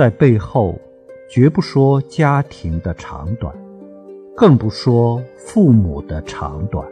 在背后绝不说家庭的长短更不说父母的长短。